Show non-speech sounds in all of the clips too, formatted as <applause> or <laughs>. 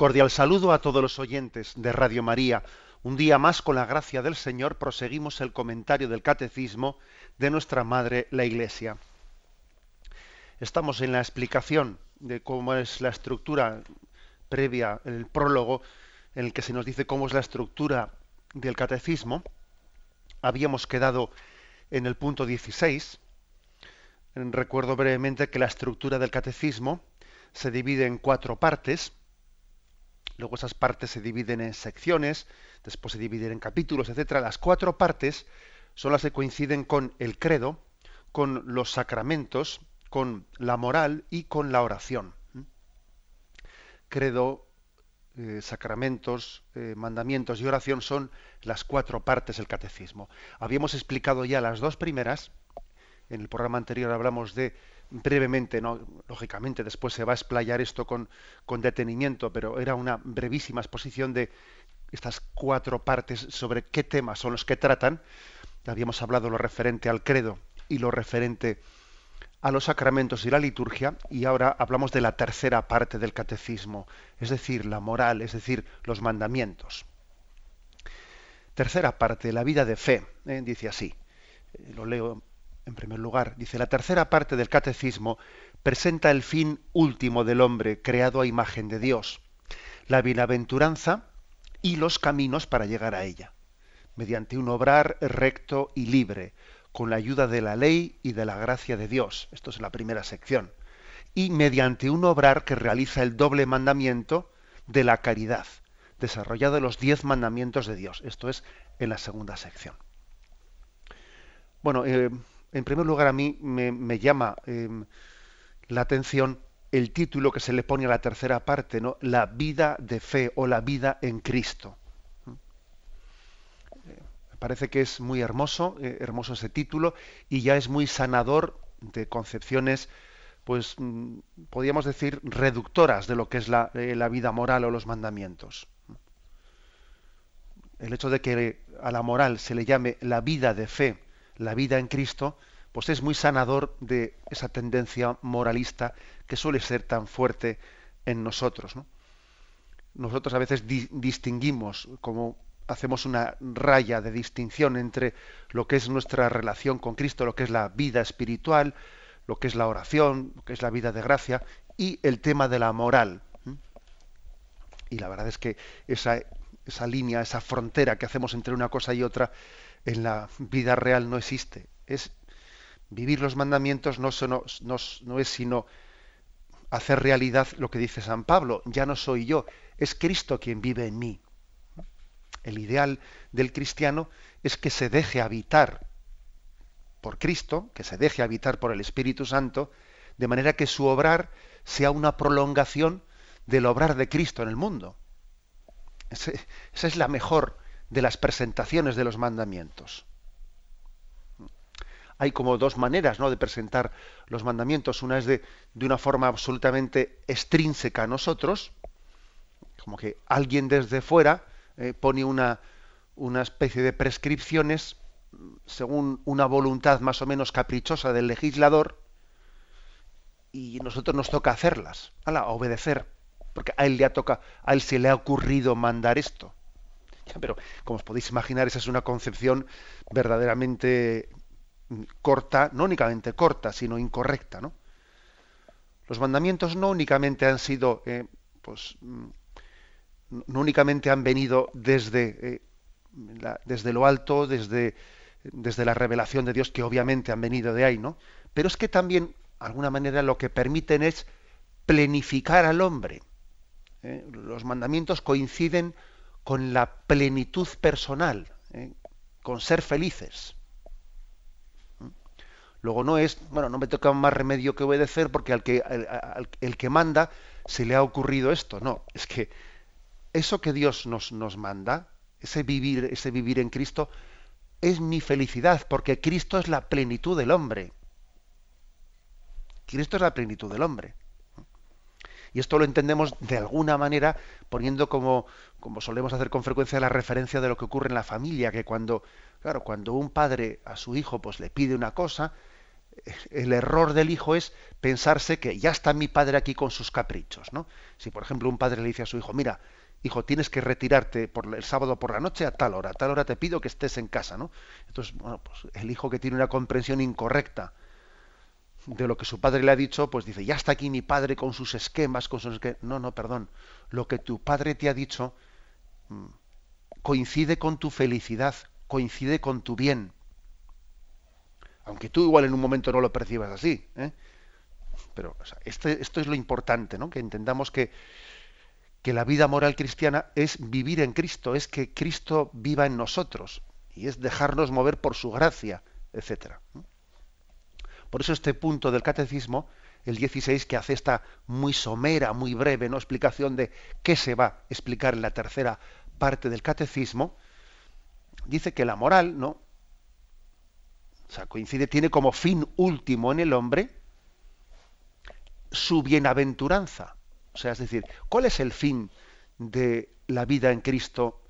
Cordial saludo a todos los oyentes de Radio María. Un día más, con la gracia del Señor, proseguimos el comentario del Catecismo de nuestra Madre, la Iglesia. Estamos en la explicación de cómo es la estructura previa, el prólogo, en el que se nos dice cómo es la estructura del Catecismo. Habíamos quedado en el punto 16. Recuerdo brevemente que la estructura del Catecismo se divide en cuatro partes Luego esas partes se dividen en secciones, después se dividen en capítulos, etcétera. Las cuatro partes son las que coinciden con el credo, con los sacramentos, con la moral y con la oración. Credo, eh, sacramentos, eh, mandamientos y oración son las cuatro partes del catecismo. Habíamos explicado ya las dos primeras. En el programa anterior hablamos de brevemente, ¿no? lógicamente después se va a explayar esto con, con detenimiento, pero era una brevísima exposición de estas cuatro partes sobre qué temas son los que tratan. Habíamos hablado lo referente al credo y lo referente a los sacramentos y la liturgia, y ahora hablamos de la tercera parte del catecismo, es decir, la moral, es decir, los mandamientos. Tercera parte, la vida de fe, ¿eh? dice así, eh, lo leo en primer lugar, dice, la tercera parte del catecismo presenta el fin último del hombre creado a imagen de Dios, la bienaventuranza y los caminos para llegar a ella, mediante un obrar recto y libre, con la ayuda de la ley y de la gracia de Dios. Esto es la primera sección. Y mediante un obrar que realiza el doble mandamiento de la caridad, desarrollado en los diez mandamientos de Dios. Esto es en la segunda sección. Bueno, eh, en primer lugar, a mí me, llama em, la atención el título que se le pone a la tercera parte, ¿no? La vida de fe o la vida en Cristo. Eh, me parece que es muy hermoso, eh, hermoso ese título, y ya es muy sanador de concepciones, pues mm, podríamos decir, reductoras de lo que es la, eh, la vida moral o los mandamientos. El hecho de que a la moral se le llame la vida de fe, la vida en Cristo, pues es muy sanador de esa tendencia moralista que suele ser tan fuerte en nosotros. Nosotros a veces distinguimos, como hacemos una raya de distinción entre lo que es nuestra relación con Cristo, lo que es la vida espiritual, lo que es la oración, lo que es la vida de gracia, y el tema de la moral. Y la verdad es que esa, esa línea, esa frontera que hacemos entre una cosa y otra, en la vida real no existe. Es vivir los mandamientos no, no, es sino hacer realidad lo que dice San Pablo. Ya no soy yo, es Cristo quien vive en mí. El ideal del cristiano es que se deje habitar por Cristo, que se deje habitar por el Espíritu Santo, de manera que su obrar sea una prolongación del obrar de Cristo en el mundo. esa es la mejor de las presentaciones de los mandamientos. Hay como dos maneras ¿no? de presentar los mandamientos. Una es de, de una forma absolutamente extrínseca a nosotros, como que alguien desde fuera eh, pone una, una especie de prescripciones según una voluntad más o menos caprichosa del legislador y nosotros nos toca hacerlas, a obedecer, porque a él le ha toca, a él se le ha ocurrido mandar esto. Pero, como os podéis imaginar, esa es una concepción verdaderamente corta, no únicamente corta, sino incorrecta. ¿no? Los mandamientos no únicamente han sido, eh, pues, mm, no únicamente han venido desde, eh, desde lo alto, desde, desde la revelación de Dios, que obviamente han venido de ahí, ¿no? Pero es que también, de alguna manera, lo que permiten es plenificar al hombre. ¿eh? Los mandamientos coinciden con la plenitud personal, ¿eh? con ser felices. Luego no es, bueno, no me toca más remedio que obedecer porque al que, el que manda se le ha ocurrido esto. No, es que eso que Dios nos, nos manda, ese vivir, ese vivir en Cristo, es mi felicidad, porque Cristo es la plenitud del hombre. Cristo es la plenitud del hombre. Y esto lo entendemos de alguna manera poniendo como, como solemos hacer con frecuencia la referencia de lo que ocurre en la familia, que cuando, claro, cuando un padre a su hijo pues le pide una cosa, el error del hijo es pensarse que ya está mi padre aquí con sus caprichos, ¿no? Si por ejemplo un padre le dice a su hijo, mira, hijo, tienes que retirarte por el sábado por la noche a tal hora, a tal hora te pido que estés en casa, ¿no? Entonces, bueno, pues el hijo que tiene una comprensión incorrecta de lo que su padre le ha dicho, pues dice, ya está aquí mi padre con sus esquemas, con sus esquemas. No, no, perdón. Lo que tu padre te ha dicho mm, coincide con tu felicidad, coincide con tu bien. Aunque tú igual en un momento no lo percibas así. ¿eh? Pero este, esto es lo importante, ¿no? Que entendamos que, que la vida moral cristiana es vivir en Cristo, es que Cristo viva en nosotros y es dejarnos mover por su gracia, etcétera. Por eso este punto del catecismo, el 16, que hace esta muy somera, muy breve ¿no? explicación de qué se va a explicar en la tercera parte del catecismo, dice que la moral, ¿no? O sea, coincide, tiene como fin último en el hombre su bienaventuranza. O sea, es decir, ¿cuál es el fin de la vida en Cristo?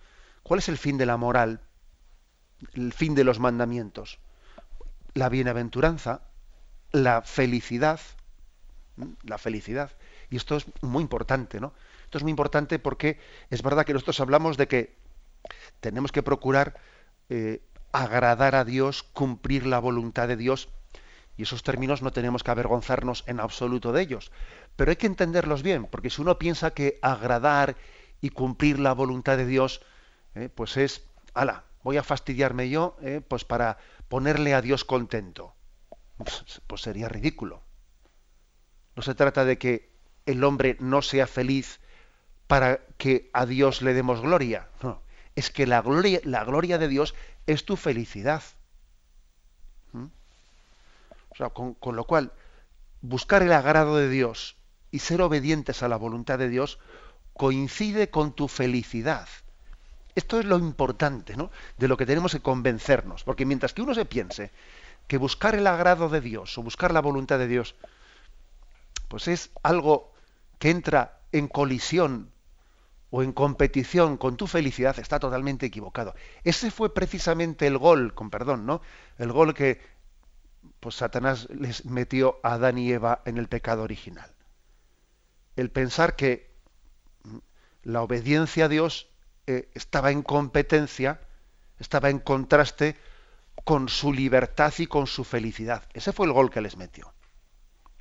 ¿Cuál es el fin de la moral? El fin de los mandamientos. La bienaventuranza, la felicidad, la felicidad. Y esto es muy importante, ¿no? Esto es muy importante porque es verdad que nosotros hablamos de que tenemos que procurar eh, agradar a Dios, cumplir la voluntad de Dios, y esos términos no tenemos que avergonzarnos en absoluto de ellos. Pero hay que entenderlos bien, porque si uno piensa que agradar y cumplir la voluntad de Dios, eh, pues es, ala, voy a fastidiarme yo, eh, pues para ponerle a Dios contento pues sería ridículo. No se trata de que el hombre no sea feliz para que a Dios le demos gloria. No, es que la gloria, la gloria de Dios es tu felicidad. ¿Mm? O sea, con, con lo cual, buscar el agrado de Dios y ser obedientes a la voluntad de Dios coincide con tu felicidad. Esto es lo importante, ¿no? De lo que tenemos que convencernos, porque mientras que uno se piense que buscar el agrado de Dios o buscar la voluntad de Dios, pues es algo que entra en colisión o en competición con tu felicidad, está totalmente equivocado. Ese fue precisamente el gol, con perdón, ¿no? El gol que pues Satanás les metió a Adán y Eva en el pecado original. El pensar que la obediencia a Dios eh, estaba en competencia, estaba en contraste con su libertad y con su felicidad. Ese fue el gol que les metió.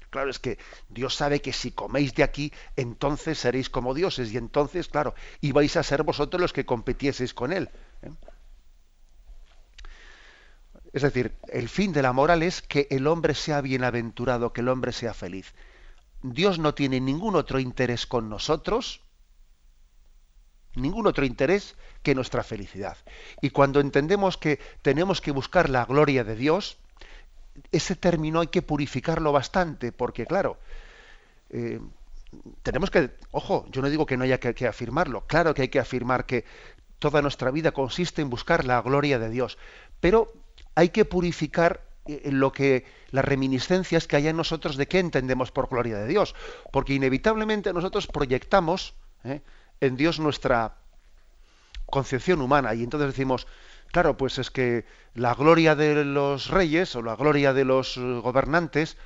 Claro, es que Dios sabe que si coméis de aquí, entonces seréis como dioses y entonces, claro, ibais a ser vosotros los que competieseis con Él. ¿eh? Es decir, el fin de la moral es que el hombre sea bienaventurado, que el hombre sea feliz. Dios no tiene ningún otro interés con nosotros ningún otro interés que nuestra felicidad. Y cuando entendemos que tenemos que buscar la gloria de Dios, ese término hay que purificarlo bastante, porque claro, eh, tenemos que, ojo, yo no digo que no haya que, afirmarlo, claro que hay que afirmar que toda nuestra vida consiste en buscar la gloria de Dios, pero hay que purificar eh, lo que las reminiscencias que hay en nosotros de qué entendemos por gloria de Dios, porque inevitablemente nosotros proyectamos ¿eh? En Dios nuestra concepción humana. Y entonces decimos, claro, pues es que la gloria de los reyes o la gloria de los gobernantes,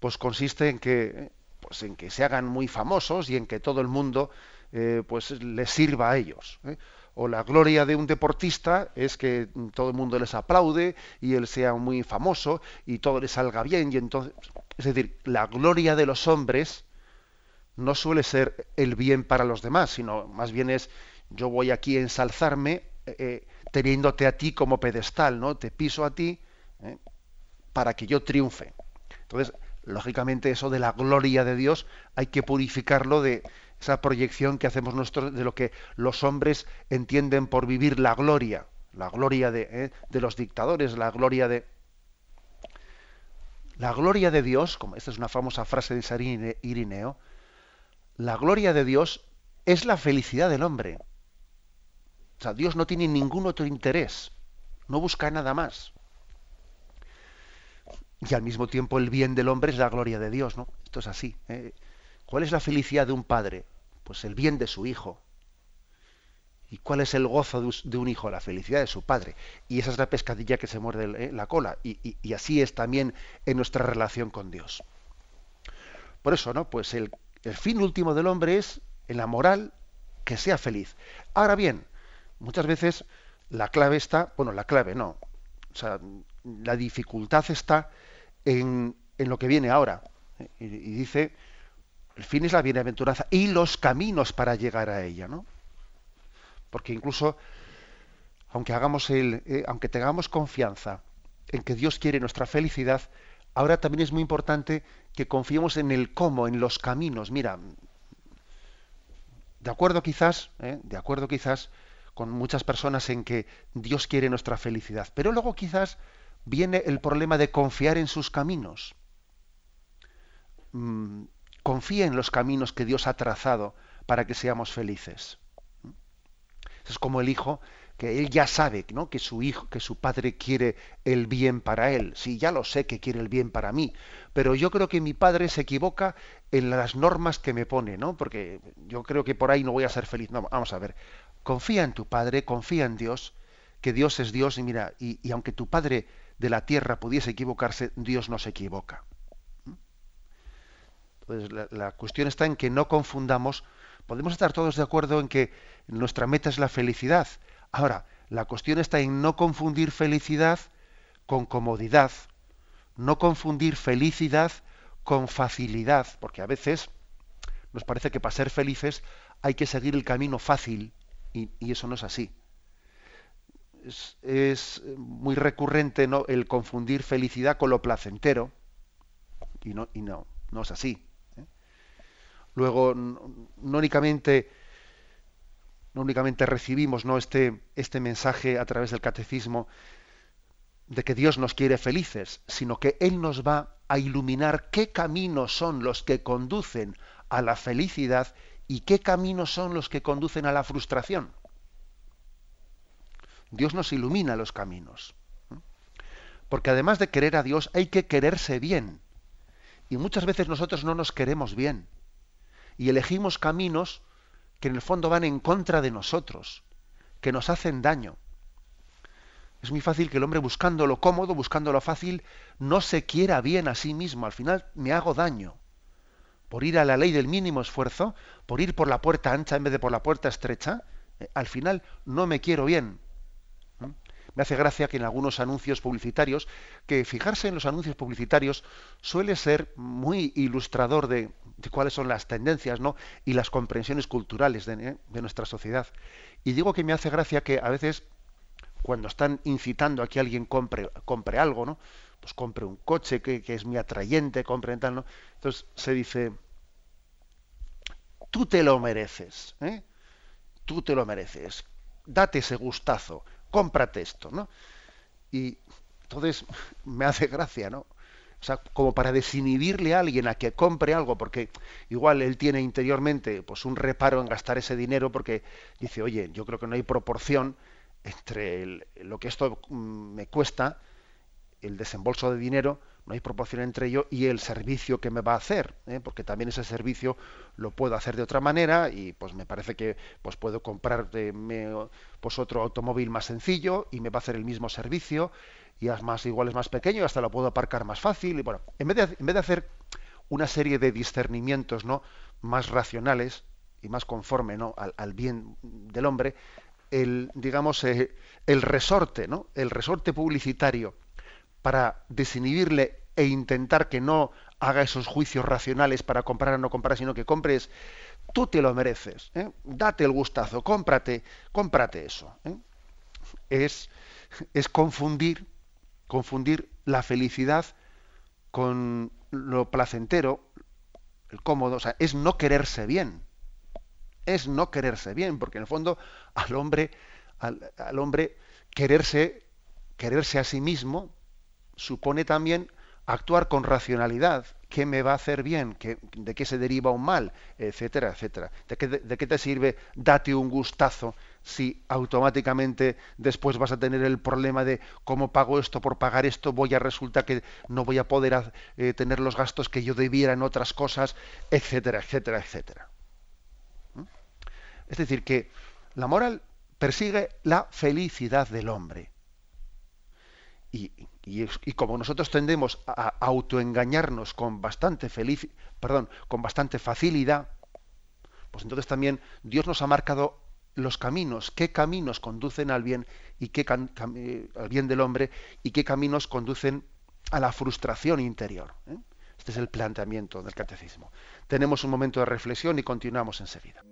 pues consiste en que, pues en que se hagan muy famosos y en que todo el mundo eh, pues les sirva a ellos. ¿eh? O la gloria de un deportista es que todo el mundo les aplaude y él sea muy famoso y todo le salga bien. Y entonces, es decir, la gloria de los hombres no suele ser el bien para los demás, sino más bien es yo voy aquí a ensalzarme eh, eh, teniéndote a ti como pedestal, ¿no? Te piso a ti eh, para que yo triunfe. Entonces, lógicamente eso de la gloria de Dios hay que purificarlo de esa proyección que hacemos nosotros de lo que los hombres entienden por vivir la gloria, la gloria de, los dictadores, la gloria de... La gloria de Dios, como esta es una famosa frase de San Irineo, la gloria de Dios es la felicidad del hombre. O sea, Dios no tiene ningún otro interés, no busca nada más. Y al mismo tiempo el bien del hombre es la gloria de Dios, ¿no? Esto es así. ¿eh? ¿Cuál es la felicidad de un padre? Pues el bien de su hijo. ¿Y cuál es el gozo de un hijo? La felicidad de su padre. Y esa es la pescadilla que se muerde ¿eh? la cola. Y, así es también en nuestra relación con Dios. Por eso, ¿no? Pues el, el fin último del hombre es, en la moral, que sea feliz. Ahora bien, muchas veces la clave está, bueno, la clave no. O sea, la dificultad está en, en lo que viene ahora. Y, dice, el fin es la bienaventuranza y los caminos para llegar a ella, ¿no? Porque incluso, aunque, hagamos el, eh, aunque tengamos confianza en que Dios quiere nuestra felicidad, ahora también es muy importante que confiemos en el cómo, en los caminos. Mira, de acuerdo quizás, eh, de acuerdo quizás con muchas personas en que Dios quiere nuestra felicidad, pero luego quizás viene el problema de confiar en sus caminos. Mm, confía en los caminos que Dios ha trazado para que seamos felices. Es como el hijo que él ya sabe ¿no? que su hijo, que su padre quiere el bien para él. Sí, ya lo sé que quiere el bien para mí, pero yo creo que mi padre se equivoca en las normas que me pone, ¿no? Porque yo creo que por ahí no voy a ser feliz. No, vamos a ver. Confía en tu padre, confía en Dios, que Dios es Dios y mira, y, aunque tu padre de la tierra pudiese equivocarse, Dios no se equivoca. Pues la cuestión está en que no confundamos podemos estar todos de acuerdo en que nuestra meta es la felicidad. Ahora, la cuestión está en no confundir felicidad con comodidad, no confundir felicidad con facilidad, porque a veces nos parece que para ser felices hay que seguir el camino fácil y, eso no es así. Es, muy recurrente el confundir felicidad con lo placentero y no, no, no es así. Luego, no únicamente, no únicamente recibimos ¿no? Este, este mensaje a través del catecismo de que Dios nos quiere felices, sino que Él nos va a iluminar qué caminos son los que conducen a la felicidad y qué caminos son los que conducen a la frustración. Dios nos ilumina los caminos. Porque además de querer a Dios hay que quererse bien. Y muchas veces nosotros no nos queremos bien y elegimos caminos que en el fondo van en contra de nosotros, que nos hacen daño. Es muy fácil que el hombre buscando lo cómodo, buscando lo fácil, no se quiera bien a sí mismo. Al final me hago daño. Por ir a la ley del mínimo esfuerzo, por ir por la puerta ancha en vez de por la puerta estrecha, eh, al final no me quiero bien. Me hace gracia que en algunos anuncios publicitarios, que fijarse en los anuncios publicitarios suele ser muy ilustrador de, cuáles son las tendencias ¿no? y las comprensiones culturales ¿eh? de, nuestra sociedad. Y digo que me hace gracia que a veces cuando están incitando a que alguien compre, compre algo, ¿no? Pues compre un coche que, es muy atrayente, compre tal, ¿no? Entonces se dice, tú te lo mereces, ¿eh? tú te lo mereces, date ese gustazo, cómprate esto, ¿no? Y entonces <laughs> me hace gracia, ¿no? O sea, como para desinhibirle a alguien a que compre algo, porque igual él tiene interiormente pues un reparo en gastar ese dinero porque dice, oye, yo creo que no hay proporción entre lo que esto mm, me cuesta, el desembolso de dinero, no hay proporción entre ello y el servicio que me va a hacer, ¿eh? porque también ese servicio lo puedo hacer de otra manera y pues me parece que pues puedo comprar pues otro automóvil más sencillo y me va a hacer el mismo servicio y es más igual es más pequeño hasta lo puedo aparcar más fácil y bueno, en vez de, en vez de hacer una serie de discernimientos no más racionales y más conforme ¿no? al, bien del hombre, el digamos eh, el resorte, ¿no? el resorte publicitario para desinhibirle e intentar que no haga esos juicios racionales para comprar o no comprar, sino que compres, tú te lo mereces, ¿eh? date el gustazo, cómprate, cómprate eso. ¿eh? Es, es confundir, confundir la felicidad con lo placentero, el cómodo, o sea, es no quererse bien. Es no quererse bien, porque en el fondo al hombre, al, al hombre quererse, quererse a sí mismo, supone también actuar con racionalidad qué me va a hacer bien, de qué se deriva un mal, etcétera, etcétera. ¿De qué, de qué te sirve date un gustazo si automáticamente después vas a tener el problema de cómo pago esto por pagar esto, voy a resulta que no voy a poder eh, tener los gastos que yo debiera en otras cosas, etcétera, etcétera, etcétera. ¿Mm? Es decir, que la moral persigue la felicidad del hombre. Y, como nosotros tendemos a autoengañarnos con bastante feliz, perdón, con bastante facilidad, pues entonces también Dios nos ha marcado los caminos, qué caminos conducen al bien y qué eh, al bien del hombre y qué caminos conducen a la frustración interior. ¿eh? Este es el planteamiento del catecismo. Tenemos un momento de reflexión y continuamos enseguida.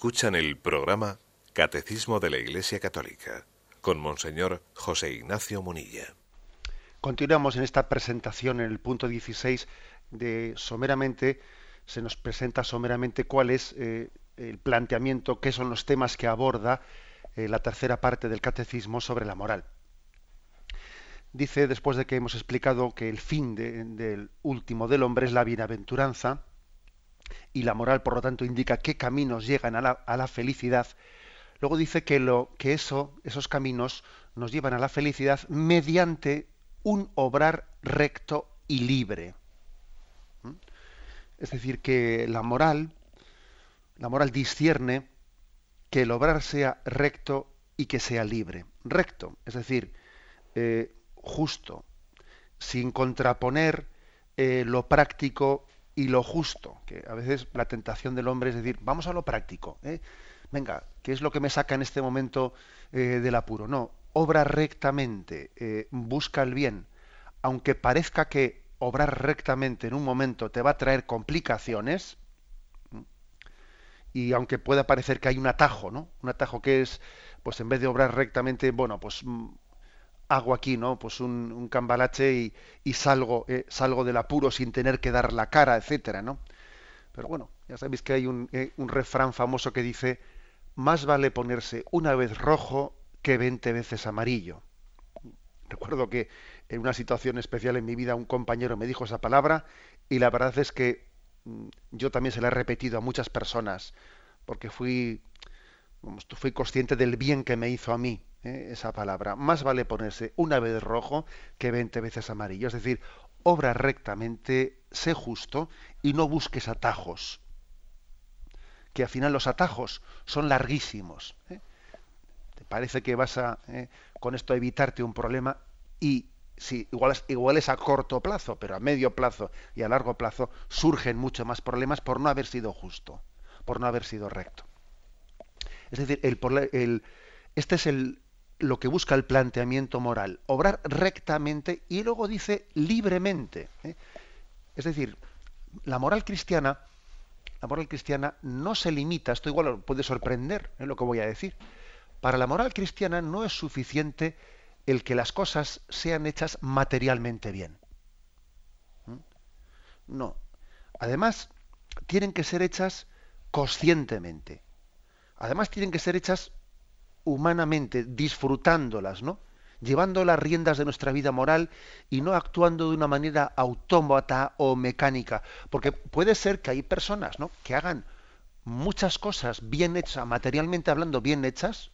Escuchan el programa Catecismo de la Iglesia Católica con Monseñor José Ignacio Munilla. Continuamos en esta presentación en el punto 16 de someramente, se nos presenta someramente cuál es eh, el planteamiento, qué son los temas que aborda eh, la tercera parte del Catecismo sobre la moral. Dice, después de que hemos explicado que el fin del último del hombre es la bienaventuranza, y la moral, por lo tanto, indica qué caminos llegan a la, felicidad. Luego dice que, lo, que eso, esos caminos nos llevan a la felicidad mediante un obrar recto y libre. ¿Mm? Es decir, que la moral, la moral discierne que el obrar sea recto y que sea libre. Recto, es decir, eh, justo, sin contraponer eh, lo práctico y lo justo, que a veces la tentación del hombre es decir, vamos a lo práctico, ¿eh? venga, ¿qué es lo que me saca en este momento eh, del apuro? No, obra rectamente, eh, busca el bien, aunque parezca que obrar rectamente en un momento te va a traer complicaciones, y aunque pueda parecer que hay un atajo, ¿no? Un atajo que es, pues en vez de obrar rectamente, bueno, pues mm, hago aquí, ¿no? Pues un, cambalache y, salgo, eh, salgo del apuro sin tener que dar la cara, etcétera, ¿no? Pero bueno, ya sabéis que hay un, eh, un refrán famoso que dice, más vale ponerse una vez rojo que veinte veces amarillo. Recuerdo que en una situación especial en mi vida un compañero me dijo esa palabra y la verdad es que mm, yo también se la he repetido a muchas personas porque fui, fui consciente del bien que me hizo a mí ¿eh? esa palabra. Más vale ponerse una vez rojo que veinte veces amarillo. Es decir, obra rectamente, sé justo y no busques atajos. Que al final los atajos son larguísimos. ¿eh? Te parece que vas a ¿eh? con esto evitarte un problema y si igual es, igual es a corto plazo, pero a medio plazo y a largo plazo surgen mucho más problemas por no haber sido justo, por no haber sido recto. Es decir, el, el, este es el, lo que busca el planteamiento moral, obrar rectamente y luego dice libremente. ¿eh? Es decir, la moral cristiana, la moral cristiana no se limita, esto igual puede sorprender en ¿eh? lo que voy a decir. Para la moral cristiana no es suficiente el que las cosas sean hechas materialmente bien. No. Además, tienen que ser hechas conscientemente. Además, tienen que ser hechas humanamente, disfrutándolas, ¿no? Llevando las riendas de nuestra vida moral y no actuando de una manera autómata o mecánica. Porque puede ser que hay personas, ¿no? Que hagan muchas cosas bien hechas, materialmente hablando, bien hechas,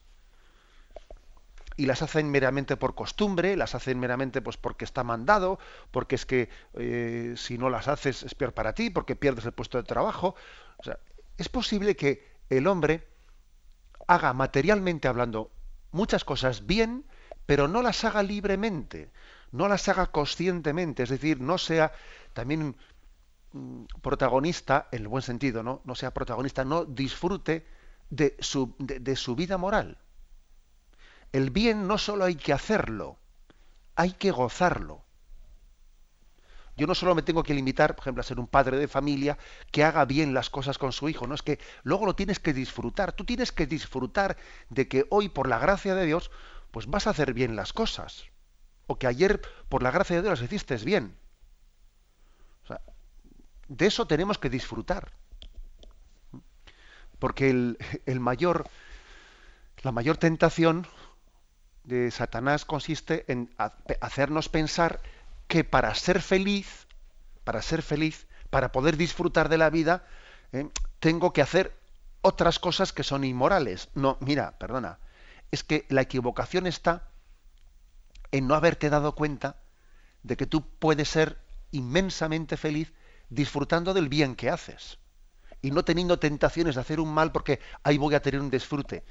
y las hacen meramente por costumbre, las hacen meramente pues porque está mandado, porque es que eh, si no las haces es peor para ti, porque pierdes el puesto de trabajo. O sea, es posible que el hombre haga materialmente hablando muchas cosas bien, pero no las haga libremente, no las haga conscientemente, es decir, no sea también mm, protagonista, en el buen sentido, ¿no? No sea protagonista, no disfrute de su, de su vida moral. El bien no solo hay que hacerlo, hay que gozarlo. Yo no solo me tengo que limitar, por ejemplo, a ser un padre de familia que haga bien las cosas con su hijo, no es que luego lo tienes que disfrutar. Tú tienes que disfrutar de que hoy, por la gracia de Dios, pues vas a hacer bien las cosas. O que ayer, por la gracia de Dios, las hiciste bien. de eso tenemos que disfrutar. Porque el, el mayor, la mayor tentación de Satanás consiste en hacernos pensar que para ser feliz, para ser feliz, para poder disfrutar de la vida, eh, tengo que hacer otras cosas que son inmorales. No, mira, perdona, es que la equivocación está en no haberte dado cuenta de que tú puedes ser inmensamente feliz disfrutando del bien que haces y no teniendo tentaciones de hacer un mal porque ahí voy a tener un disfrute.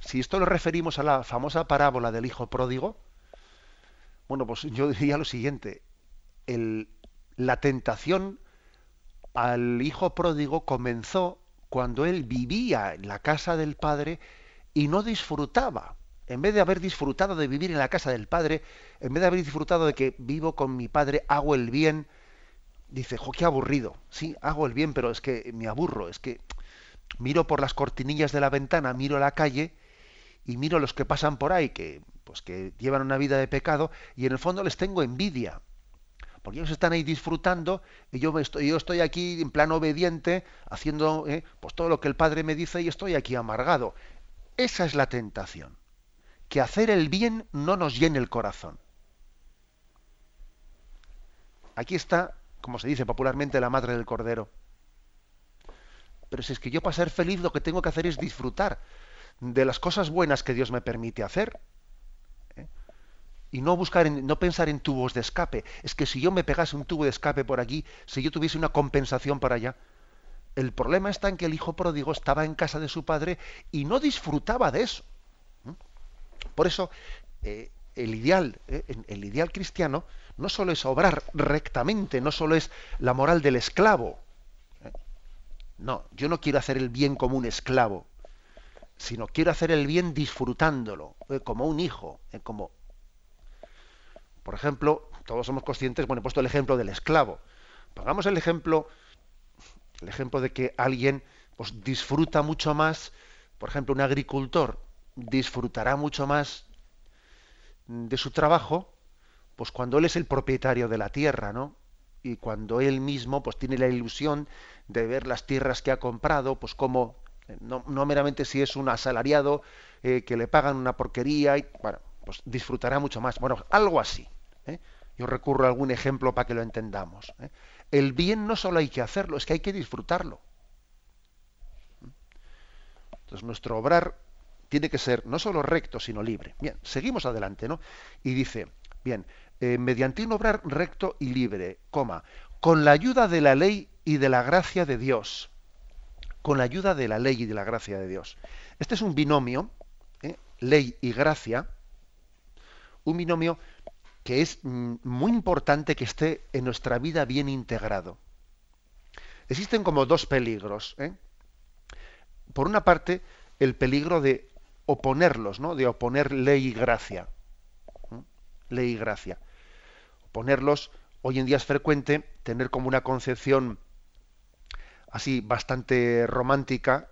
Si esto lo referimos a la famosa parábola del hijo pródigo, bueno, pues yo diría lo siguiente, la tentación al hijo pródigo comenzó cuando él vivía en la casa del padre y no disfrutaba. En vez de haber disfrutado de vivir en la casa del padre, en vez de haber disfrutado de que vivo con mi padre, hago el bien, dice, jo, qué aburrido. Sí, hago el bien, pero es que me aburro, es que miro por las cortinillas de la ventana, miro la calle y miro los que pasan por ahí que que llevan una vida de pecado y en el fondo les tengo envidia porque ellos están ahí disfrutando y yo estoy yo estoy aquí en plan obediente haciendo eh, pues todo lo que el padre me dice y estoy aquí amargado esa es la tentación que hacer el bien no nos llene el corazón aquí está como se dice popularmente la madre del cordero pero si es que yo para ser feliz lo que tengo que hacer es disfrutar de las cosas buenas que Dios me permite hacer. ¿Eh? Y no buscar, en, no pensar en tubos de escape. Es que si yo me pegase un tubo de escape por aquí, si yo tuviese una compensación para allá, el problema está en que el hijo pródigo estaba en casa de su padre y no disfrutaba de eso. ¿eh? Por eso, eh, el ideal, el ideal cristiano, no solo es obrar rectamente, no solo es la moral del esclavo. No, yo no quiero hacer el bien como un esclavo sino quiero hacer el bien disfrutándolo, eh, como un hijo, eh, como... Por ejemplo, todos somos conscientes, bueno, he puesto el ejemplo del esclavo. Pongamos el ejemplo, el ejemplo de que alguien pues, disfruta mucho más, por ejemplo, un agricultor disfrutará mucho más de su trabajo, pues cuando él es el propietario de la tierra, ¿no? Y cuando él mismo pues tiene la ilusión de ver las tierras que ha comprado, pues como no, meramente si es un asalariado eh, que le pagan una porquería y bueno, pues disfrutará mucho más. Bueno, algo así. ¿Eh? Yo recurro a algún ejemplo para que lo entendamos. ¿eh? El bien no solo hay que hacerlo, es que hay que disfrutarlo. Entonces nuestro obrar tiene que ser no solo recto, sino libre. Bien, seguimos adelante, ¿no? Y dice, bien, mediante un obrar recto y libre, coma, con la ayuda de la ley y de la gracia de Dios con la ayuda de la ley y de la gracia de Dios. Este es un binomio, ¿eh? ley y gracia, un binomio que es mm, muy importante que esté en nuestra vida bien integrado. Existen como dos peligros. ¿eh? Por una parte, el peligro de oponerlos, ¿no? de oponer ley y gracia. Ley y gracia. Oponerlos, hoy en día es frecuente tener como una concepción así bastante romántica,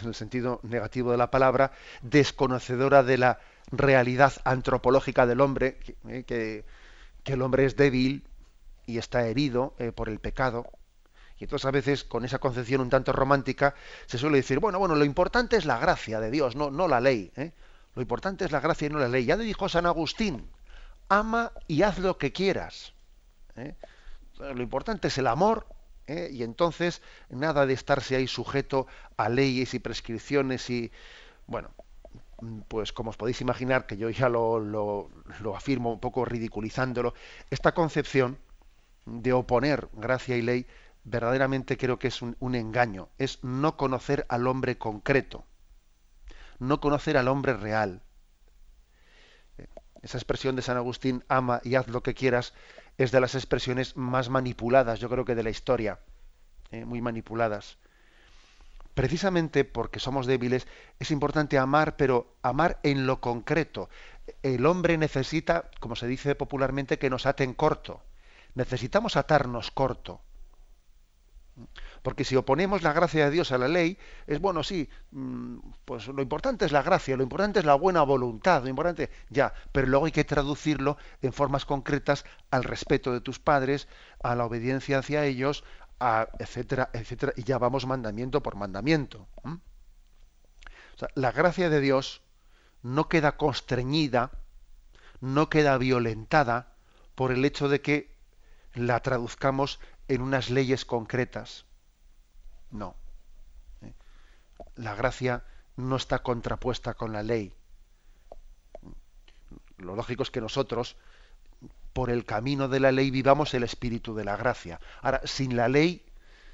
en el sentido negativo de la palabra, desconocedora de la, realidad antropológica del hombre, que, que, el hombre es débil y está herido por el pecado. Y entonces a veces con esa concepción un tanto romántica se suele decir, bueno, bueno, lo importante es la gracia de Dios, no, no la ley. Lo importante es la gracia y no la ley. Ya le dijo San Agustín, ama y haz lo que quieras. ¿eh? Lo importante es el amor ¿eh? y entonces nada de estarse ahí sujeto a leyes y prescripciones y, bueno, pues como os podéis imaginar, que yo ya lo, lo, afirmo un poco ridiculizándolo, esta concepción de oponer gracia y ley verdaderamente creo que es un engaño, es no conocer al hombre concreto no conocer al hombre real. Esa expresión de San Agustín, ama y haz lo que quieras, es de las expresiones más manipuladas, yo creo que de la historia, ¿eh? muy manipuladas. Precisamente porque somos débiles, es importante amar, pero amar en lo concreto. El hombre necesita, como se dice popularmente, que nos aten corto. Necesitamos atarnos corto. Porque si oponemos la gracia de Dios a la ley, es bueno, sí, mm, pues lo importante es la gracia, lo importante es la buena voluntad, lo importante, ya, pero luego hay que traducirlo en formas concretas al respeto de tus padres, a la obediencia hacia ellos, etcétera, etcétera, y ya vamos mandamiento por mandamiento. la gracia de Dios no queda constreñida, no queda violentada por el hecho de que la traduzcamos en unas leyes concretas. No. ¿Eh? La gracia no está contrapuesta con la ley. Lo lógico es que nosotros, por el camino de la ley, vivamos el espíritu de la gracia. Ahora, sin la ley,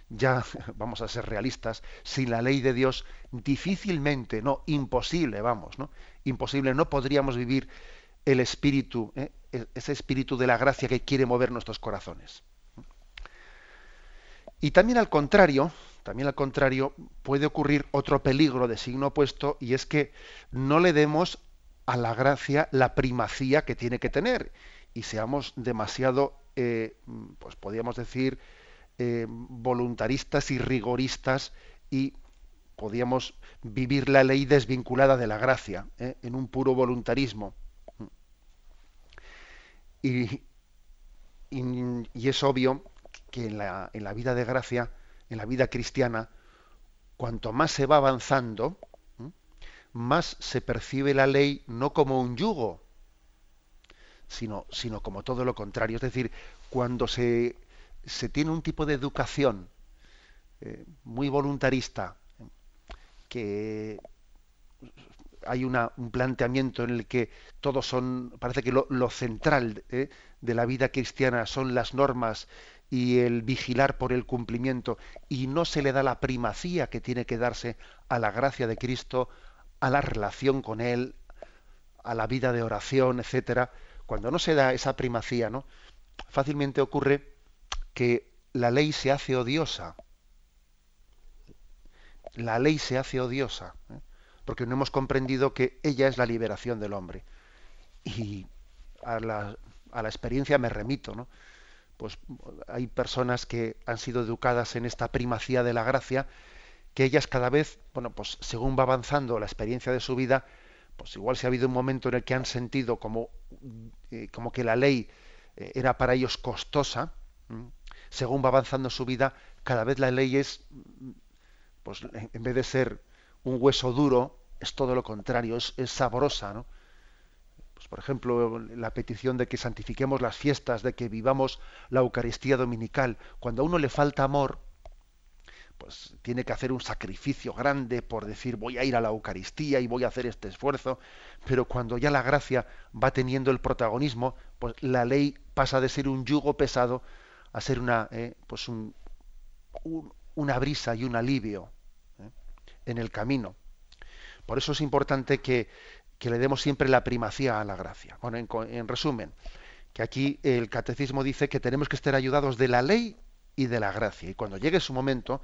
ya <laughs> vamos a ser realistas, sin la ley de Dios, difícilmente, no, imposible, vamos, ¿no? Imposible, no podríamos vivir el espíritu, ¿eh? E-, ese espíritu de la gracia que quiere mover nuestros corazones. Y también al contrario, también al contrario, puede ocurrir otro peligro de signo opuesto y es que no le demos a la gracia la primacía que tiene que tener y seamos demasiado, eh, pues podríamos decir, eh, voluntaristas y rigoristas y podríamos vivir la ley desvinculada de la gracia, eh, en un puro voluntarismo. Y, y es obvio que en la, en la vida de gracia, en la vida cristiana, cuanto más se va avanzando, más se percibe la ley no como un yugo, sino, sino como todo lo contrario. Es decir, cuando se, se tiene un tipo de educación eh, muy voluntarista, que hay una, un planteamiento en el que todos son, parece que lo, central eh, de la vida cristiana son las normas y el vigilar por el cumplimiento y no se le da la primacía que tiene que darse a la gracia de Cristo, a la relación con él, a la vida de oración, etcétera, cuando no se da esa primacía, ¿no? Fácilmente ocurre que la ley se hace odiosa. La ley se hace odiosa, ¿eh? porque no hemos comprendido que ella es la liberación del hombre. Y a la, a la experiencia me remito, ¿no? pues hay personas que han sido educadas en esta primacía de la gracia, que ellas cada vez, bueno, pues según va avanzando la experiencia de su vida, pues igual si ha habido un momento en el que han sentido como, eh, como que la ley eh, era para ellos costosa, según va avanzando su vida, cada vez la ley es, pues en vez de ser un hueso duro, es todo lo contrario, es, es sabrosa, ¿no? Pues, por ejemplo, la petición de que santifiquemos las fiestas, de que vivamos la Eucaristía dominical. Cuando a uno le falta amor, pues tiene que hacer un sacrificio grande por decir voy a ir a la Eucaristía y voy a hacer este esfuerzo, pero cuando ya la gracia va teniendo el protagonismo, pues la ley pasa de ser un yugo pesado a ser una, eh, pues un, una brisa y un alivio eh, en el camino. Por eso es importante que que le demos siempre la primacía a la gracia. Bueno, en, resumen, que aquí el catecismo dice que tenemos que estar ayudados de la ley y de la gracia. Y cuando llegue su momento,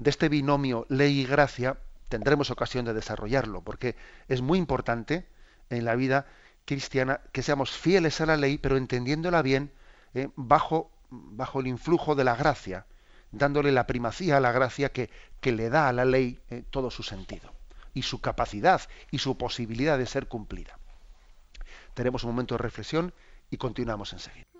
de este binomio ley y gracia, tendremos ocasión de desarrollarlo, porque es muy importante en la vida cristiana que seamos fieles a la ley, pero entendiéndola bien eh, bajo, bajo el influjo de la gracia, dándole la primacía a la gracia que, que le da a la ley eh, todo su sentido y su capacidad y su posibilidad de ser cumplida. tenemos un momento de reflexión y continuamos enseguida.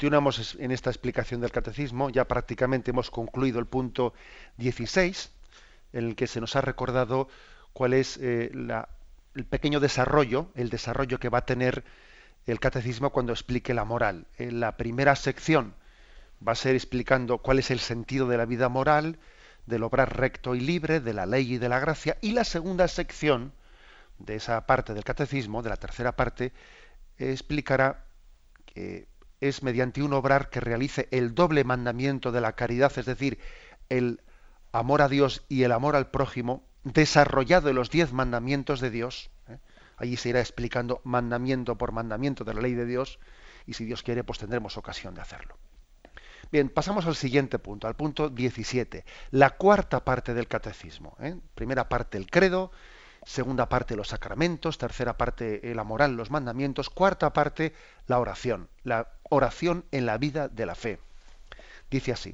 Continuamos en esta explicación del catecismo. Ya prácticamente hemos concluido el punto 16, en el que se nos ha recordado cuál es eh, el pequeño desarrollo, el desarrollo que va a tener el catecismo cuando explique la moral. En la primera sección va a ser explicando cuál es el sentido de la vida moral, del obrar recto y libre, de la ley y de la gracia. Y la segunda sección de esa parte del catecismo, de la tercera parte, explicará que es mediante un obrar que realice el doble mandamiento de la caridad, es decir, el amor a Dios y el amor al prójimo, desarrollado en los diez mandamientos de Dios. ¿eh? Allí se irá explicando mandamiento por mandamiento de la ley de Dios y si Dios quiere, pues tendremos ocasión de hacerlo. Bien, pasamos al siguiente punto, al punto 17, la cuarta parte del catecismo. ¿eh? Primera parte, el credo, segunda parte los sacramentos, tercera parte la moral, los mandamientos, cuarta parte la oración, la oración en la vida de la fe. Dice así,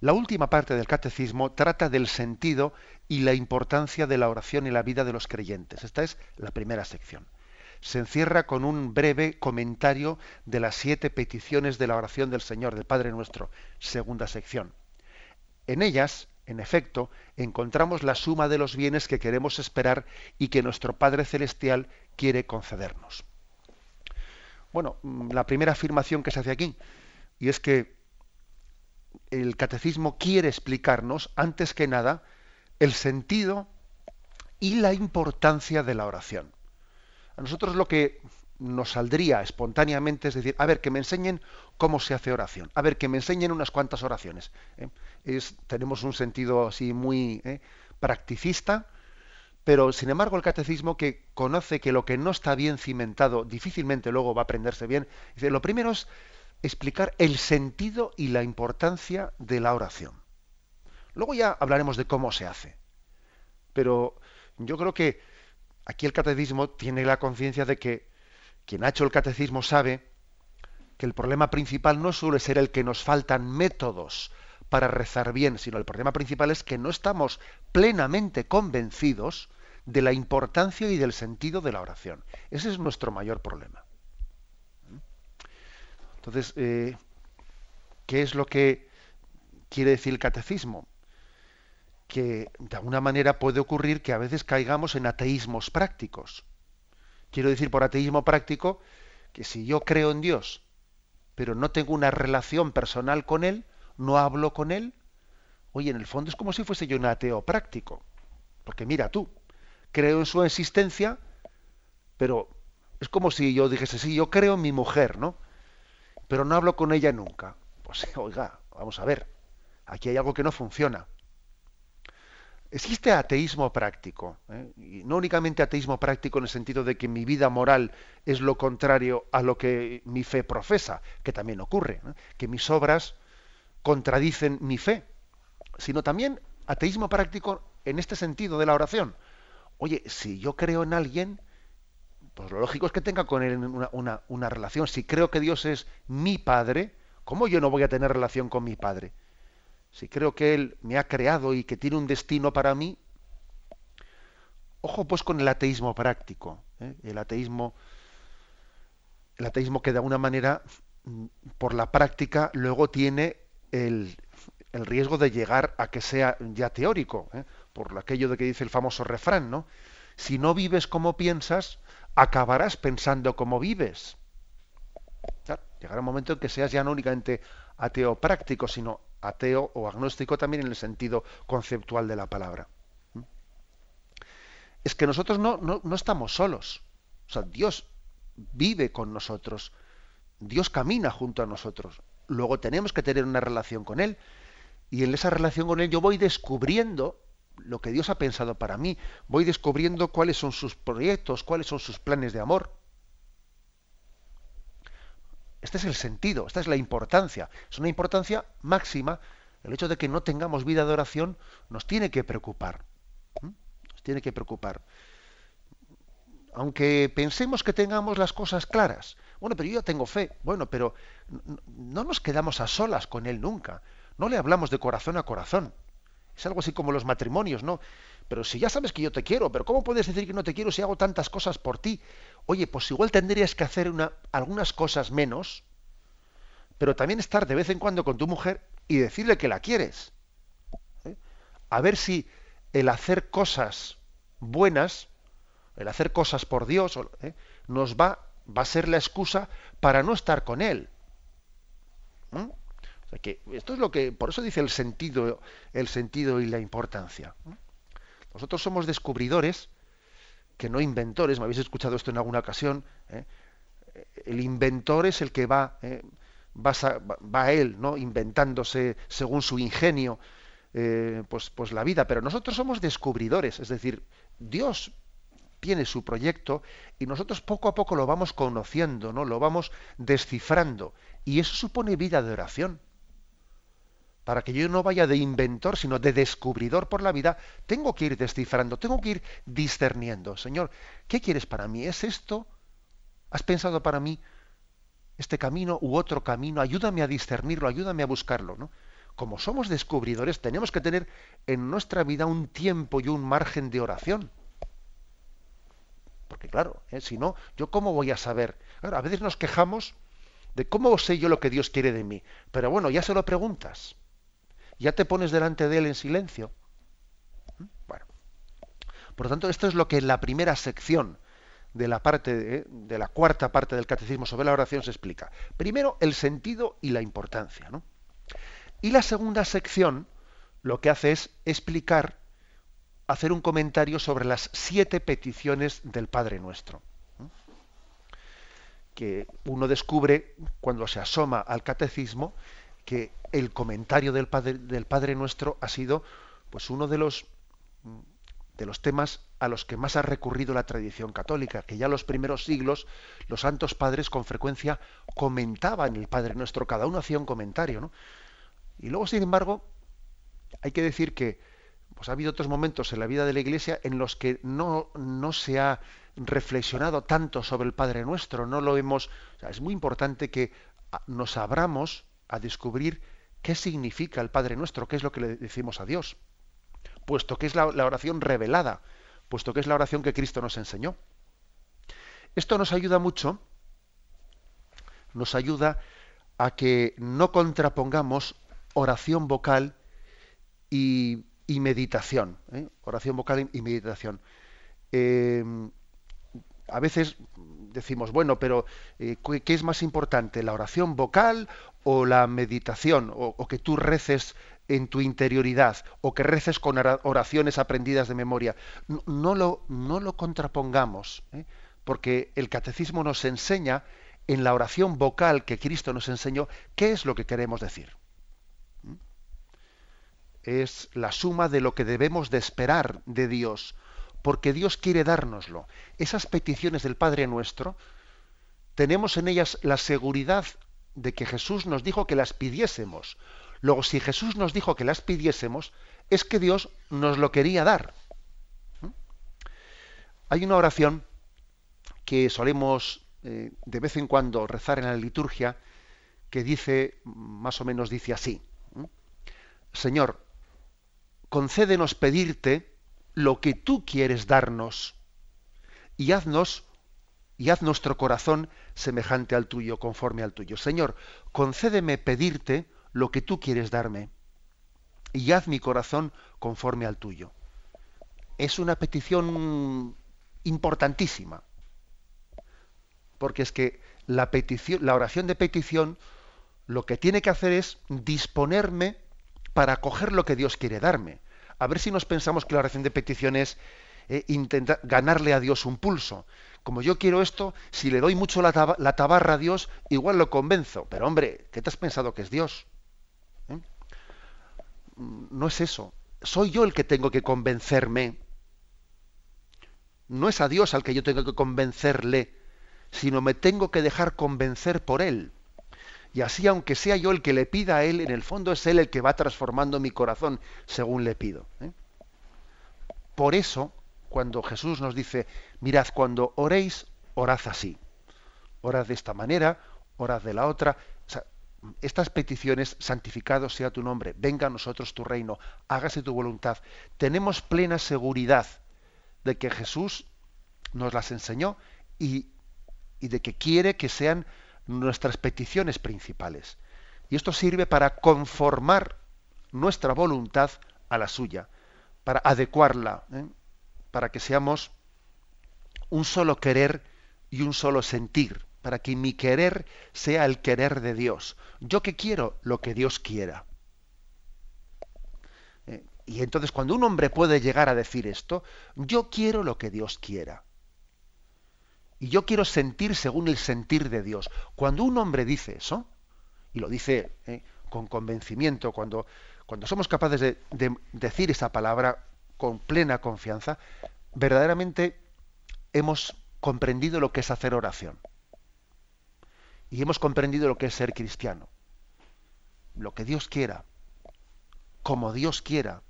la última parte del catecismo trata del sentido y la importancia de la oración en la vida de los creyentes. Esta es la primera sección. Se encierra con un breve comentario de las siete peticiones de la oración del Señor, del Padre nuestro, segunda sección. En ellas en efecto, encontramos la suma de los bienes que queremos esperar y que nuestro Padre Celestial quiere concedernos. Bueno, mm, la primera afirmación que se hace aquí, y es que el catecismo quiere explicarnos, antes que nada, el sentido y la importancia de la oración. A nosotros lo que nos saldría espontáneamente es decir, a ver, que me enseñen cómo se hace oración, a ver, que me enseñen unas cuantas oraciones. ¿eh? Es, tenemos un sentido así muy ¿eh? practicista, pero sin embargo el catecismo que conoce que lo que no está bien cimentado difícilmente luego va a aprenderse bien, dice, lo primero es explicar el sentido y la importancia de la oración. Luego ya hablaremos de cómo se hace. Pero yo creo que aquí el catecismo tiene la conciencia de que quien ha hecho el catecismo sabe que el problema principal no suele ser el que nos faltan métodos para rezar bien, sino el problema principal es que no estamos plenamente convencidos de la importancia y del sentido de la oración. Ese es nuestro mayor problema. Entonces, eh, ¿qué es lo que quiere decir el catecismo? Que de alguna manera puede ocurrir que a veces caigamos en ateísmos prácticos. Quiero decir por ateísmo práctico que si yo creo en Dios, pero no tengo una relación personal con Él, no hablo con Él, oye, en el fondo es como si fuese yo un ateo práctico. Porque mira tú, creo en su existencia, pero es como si yo dijese, sí, yo creo en mi mujer, ¿no? Pero no hablo con ella nunca. Pues <laughs> oiga, vamos a ver, aquí hay algo que no funciona. Existe ateísmo práctico, ¿eh? y no únicamente ateísmo práctico en el sentido de que mi vida moral es lo contrario a lo que mi fe profesa, que también ocurre, que mis obras contradicen mi fe, sino también ateísmo práctico en este sentido de la oración. Oye, si yo creo en alguien, pues lo lógico es que tenga con él una, una relación. Si creo que Dios es mi Padre, ¿cómo yo no voy a tener relación con mi Padre? Si creo que Él me ha creado y que tiene un destino para mí, ojo pues con el ateísmo práctico, ¿eh? el ateísmo, el ateísmo que de alguna manera por la práctica luego tiene el, riesgo de llegar a que sea ya teórico, ¿eh? por aquello de que dice el famoso refrán, ¿no? Si no vives como piensas, acabarás pensando como vives. llegará un momento en que seas ya no únicamente ateo práctico, sino ateo o agnóstico también en el sentido conceptual de la palabra. ¿Mm? Es que nosotros no, no, no estamos solos. O sea, Dios vive con nosotros. Dios camina junto a nosotros. Luego tenemos que tener una relación con Él. Y en esa relación con Él yo voy descubriendo lo que Dios ha pensado para mí. Voy descubriendo cuáles son sus proyectos, cuáles son sus planes de amor. Este es el sentido, esta es la importancia. Es una importancia máxima. El hecho de que no tengamos vida de oración nos tiene que preocupar. Nos tiene que preocupar. Aunque pensemos que tengamos las cosas claras. Bueno, pero yo ya tengo fe. Bueno, pero no nos quedamos a solas con Él nunca. No le hablamos de corazón a corazón. Es algo así como los matrimonios, ¿no? Pero si ya sabes que yo te quiero, pero ¿cómo puedes decir que no te quiero si hago tantas cosas por ti? Oye, pues igual tendrías que hacer una, algunas cosas menos, pero también estar de vez en cuando con tu mujer y decirle que la quieres. ¿eh? A ver si el hacer cosas buenas, el hacer cosas por Dios, ¿eh? nos va, va a ser la excusa para no estar con Él. ¿Eh? que esto es lo que, por eso dice el sentido, el sentido y la importancia. Nosotros somos descubridores, que no inventores, me habéis escuchado esto en alguna ocasión. ¿eh? El inventor es el que va, ¿eh? va, a, él, ¿no? inventándose según su ingenio, eh, pues, pues la vida. Pero nosotros somos descubridores, es decir, Dios tiene su proyecto y nosotros poco a poco lo vamos conociendo, ¿no? Lo vamos descifrando y eso supone vida de oración para que yo no vaya de inventor, sino de descubridor por la vida, tengo que ir descifrando, tengo que ir discerniendo. Señor, ¿qué quieres para mí? ¿Es esto? ¿Has pensado para mí este camino u otro camino? Ayúdame a discernirlo, ayúdame a buscarlo. ¿no? Como somos descubridores, tenemos que tener en nuestra vida un tiempo y un margen de oración. Porque claro, ¿eh? si no, ¿yo cómo voy a saber? a veces nos quejamos de cómo sé yo lo que Dios quiere de mí. Pero bueno, ya se lo preguntas ya te pones delante de él en silencio. ¿Mm? Bueno. Por lo tanto, esto es lo que en la primera sección de la parte de, la cuarta parte del catecismo sobre la oración se explica. Primero, el sentido y la importancia. ¿no? Y la segunda sección lo que hace es explicar, hacer un comentario sobre las siete peticiones del Padre Nuestro. Que uno descubre cuando se asoma al catecismo que el comentario del Padre, del Padre Nuestro ha sido pues uno de los de los temas a los que más ha recurrido la tradición católica, que ya los primeros siglos los santos padres con frecuencia comentaban el Padre Nuestro, cada uno hacía un comentario, ¿no? Y luego, sin embargo, hay que decir que pues, ha habido otros momentos en la vida de la Iglesia en los que no, no se ha reflexionado tanto sobre el Padre Nuestro, no lo hemos... es muy importante que nos abramos a descubrir qué significa el Padre Nuestro, qué es lo que le decimos a Dios, puesto que es la, oración revelada, puesto que es la oración que Cristo nos enseñó. Esto nos ayuda mucho, nos ayuda a que no contrapongamos oración vocal y, meditación. ¿eh? Oración vocal y meditación. Eh, a veces decimos, bueno, pero eh, ¿qué es más importante, la oración vocal o la meditación, o, que tú reces en tu interioridad, o que reces con oraciones aprendidas de memoria? No, lo, no lo, contrapongamos, ¿eh? porque el catecismo nos enseña en la oración vocal que Cristo nos enseñó qué es lo que queremos decir. ¿Mm? Es la suma de lo que debemos de esperar de Dios porque Dios quiere dárnoslo. Esas peticiones del Padre nuestro, tenemos en ellas la seguridad de que Jesús nos dijo que las pidiésemos. Luego, si Jesús nos dijo que las pidiésemos, es que Dios nos lo quería dar. ¿Mm? Hay una oración que solemos eh, de vez en cuando rezar en la liturgia que dice, más o menos dice así, ¿Mm? Señor, concédenos pedirte lo que tú quieres darnos y haznos y haz nuestro corazón semejante al tuyo, conforme al tuyo. Señor, concédeme pedirte lo que tú quieres darme y haz mi corazón conforme al tuyo. Es una petición importantísima, porque es que la, petición, la oración de petición lo que tiene que hacer es disponerme para coger lo que Dios quiere darme. A ver si nos pensamos que la oración de petición es eh, intentar ganarle a Dios un pulso. Como yo quiero esto, si le doy mucho la, tabarra a Dios, igual lo convenzo. Pero hombre, ¿qué te has pensado que es Dios? ¿Eh? No es eso. Soy yo el que tengo que convencerme. No es a Dios al que yo tengo que convencerle, sino me tengo que dejar convencer por Él. Y así, aunque sea yo el que le pida a Él, en el fondo es Él el que va transformando mi corazón según le pido. ¿eh? Por eso, cuando Jesús nos dice, mirad, cuando oréis, orad así. Orad de esta manera, orad de la otra. estas peticiones, santificado sea tu nombre, venga a nosotros tu reino, hágase tu voluntad. Tenemos plena seguridad de que Jesús nos las enseñó y, y de que quiere que sean nuestras peticiones principales. Y esto sirve para conformar nuestra voluntad a la suya, para adecuarla, ¿eh? para que seamos un solo querer y un solo sentir, para que mi querer sea el querer de Dios. Yo que quiero lo que Dios quiera. ¿Eh? Y entonces cuando un hombre puede llegar a decir esto, yo quiero lo que Dios quiera. Y yo quiero sentir según el sentir de Dios. Cuando un hombre dice eso, y lo dice eh, con convencimiento, cuando, cuando somos capaces de, decir esa palabra con plena confianza, verdaderamente hemos comprendido lo que es hacer oración. Y hemos comprendido lo que es ser cristiano. Lo que Dios quiera, como Dios quiera,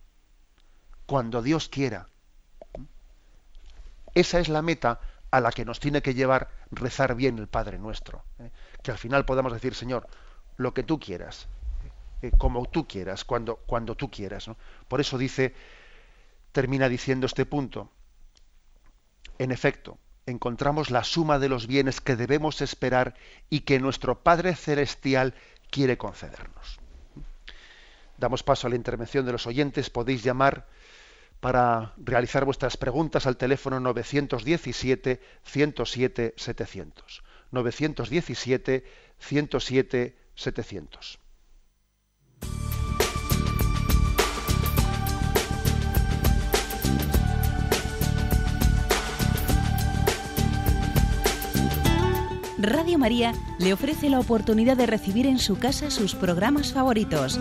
cuando Dios quiera. Esa es la meta a la que nos tiene que llevar rezar bien el Padre nuestro. ¿eh? Que al final podamos decir, Señor, lo que tú quieras, eh, como tú quieras, cuando, cuando tú quieras. Por eso dice, termina diciendo este punto. En efecto, encontramos la suma de los bienes que debemos esperar y que nuestro Padre Celestial quiere concedernos. Damos paso a la intervención de los oyentes. Podéis llamar para realizar vuestras preguntas al teléfono 917 107 700. 917 107 700. Radio María le ofrece la oportunidad de recibir en su casa sus programas favoritos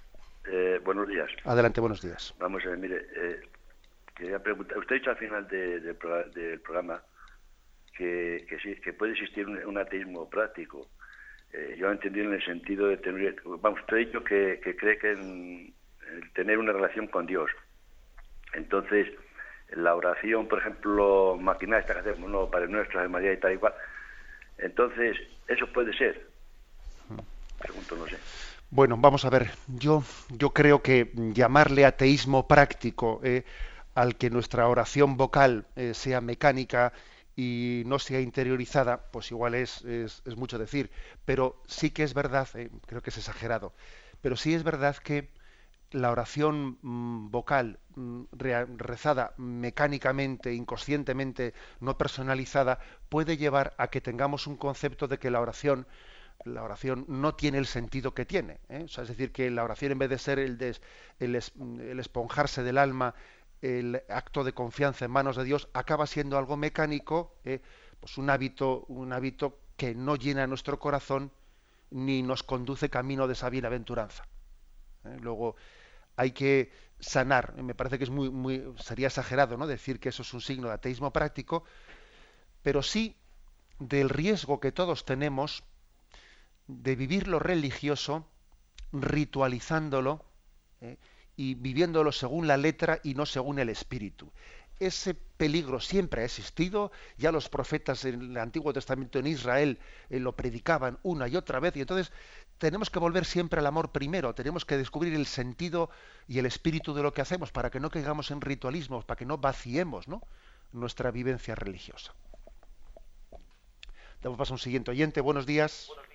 Eh, buenos días. Adelante, buenos días. Vamos a ver, mire, eh, quería preguntar, usted ha dicho al final del programa que, sí, que puede existir un, ateísmo práctico. Eh, yo he entendido en el sentido de tener, vamos, usted ha dicho que, cree que en, tener una relación con Dios. Entonces, la oración, por ejemplo, maquinal, esta que hacemos, no, Padre Nuestro, de María y tal y cual. Entonces, ¿eso puede ser? Pregunto, no sé. Bueno, vamos a ver. Yo, yo creo que llamarle ateísmo práctico eh, al que nuestra oración vocal eh, sea mecánica y no sea interiorizada, pues igual es, es, mucho decir. Pero sí que es verdad, eh, creo que es exagerado, pero sí es verdad que la oración mm, vocal mm, rezada mecánicamente, inconscientemente, no personalizada, puede llevar a que tengamos un concepto de que la oración la oración no tiene el sentido que tiene. ¿eh? es decir, que la oración en vez de ser el, el, esponjarse del alma, el acto de confianza en manos de Dios, acaba siendo algo mecánico, ¿eh? pues un hábito, un hábito que no llena nuestro corazón ni nos conduce camino de esa bienaventuranza. ¿eh? Luego hay que sanar. Me parece que es muy, muy, sería exagerado ¿no? decir que eso es un signo de ateísmo práctico, pero sí del riesgo que todos tenemos de vivir lo religioso ritualizándolo ¿eh? y viviéndolo según la letra y no según el espíritu. Ese peligro siempre ha existido, ya los profetas en el Antiguo Testamento en Israel eh, lo predicaban una y otra vez, y entonces tenemos que volver siempre al amor primero, tenemos que descubrir el sentido y el espíritu de lo que hacemos para que no caigamos en ritualismos, para que no vaciemos nuestra vivencia religiosa. Damos paso a un siguiente oyente. Buenos días. Buenos días,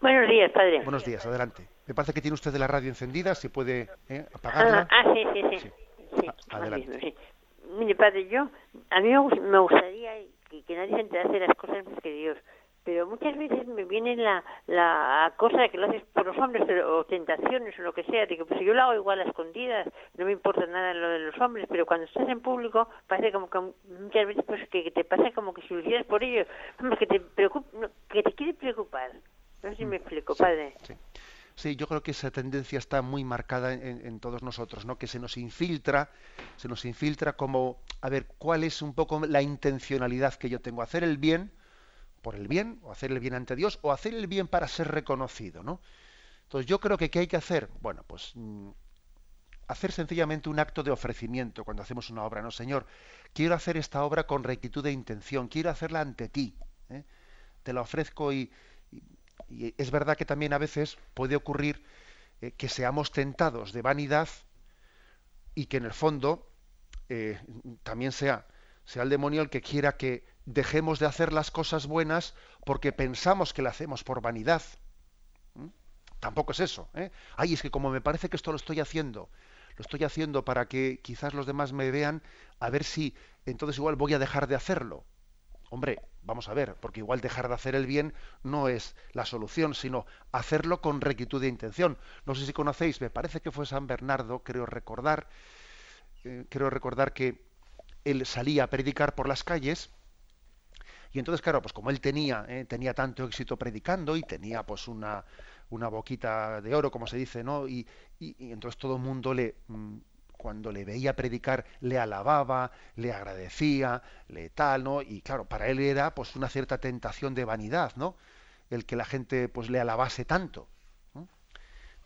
padre. Buenos días, adelante. Me parece que tiene usted la radio encendida, si puede ¿eh? apagarla. Ah, ah, sí, sí, sí. sí. adelante. Mire, padre, yo, a mí me gustaría que, que nadie se enterase de las cosas más que Dios pero muchas veces me viene la, la cosa de que lo haces por los hombres o tentaciones o lo que sea, digo, pues yo lo hago igual a escondidas, no me importa nada lo de los hombres, pero cuando estás en público parece como que muchas veces pues que, te pasa como que si lo hicieras por ellos, que te preocupa, que te quiere preocupar. No sé si me explico, padre. Sí. yo creo que esa tendencia está muy marcada en, en, todos nosotros, ¿no? Que se nos infiltra, se nos infiltra como, a ver, ¿cuál es un poco la intencionalidad que yo tengo? Hacer el bien, por el bien, o hacer el bien ante Dios, o hacer el bien para ser reconocido, ¿no? Entonces yo creo que ¿qué hay que hacer? Bueno, pues mm, hacer sencillamente un acto de ofrecimiento cuando hacemos una obra, ¿no? Señor, quiero hacer esta obra con rectitud de intención, quiero hacerla ante ti, ¿eh? te la ofrezco y, es verdad que también a veces puede ocurrir eh, que seamos tentados de vanidad y que en el fondo eh, también sea, sea el demonio el que quiera que dejemos de hacer las cosas buenas porque pensamos que la hacemos por vanidad. ¿Mm? Tampoco es eso. ¿eh? Ay, es que como me parece que esto lo estoy haciendo, lo estoy haciendo para que quizás los demás me vean, a ver si entonces igual voy a dejar de hacerlo. Hombre, vamos a ver, porque igual dejar de hacer el bien no es la solución, sino hacerlo con rectitud de intención. No sé si conocéis, me parece que fue San Bernardo, creo recordar, eh, creo recordar que él salía a predicar por las calles y entonces, claro, pues como él tenía, eh, tenía tanto éxito predicando y tenía pues una, una boquita de oro, como se dice, ¿no? Y, y, entonces todo el mundo le, mm, cuando le veía predicar, le alababa, le agradecía, le tal, ¿no? Y claro, para él era pues una cierta tentación de vanidad, ¿no? El que la gente pues le alabase tanto.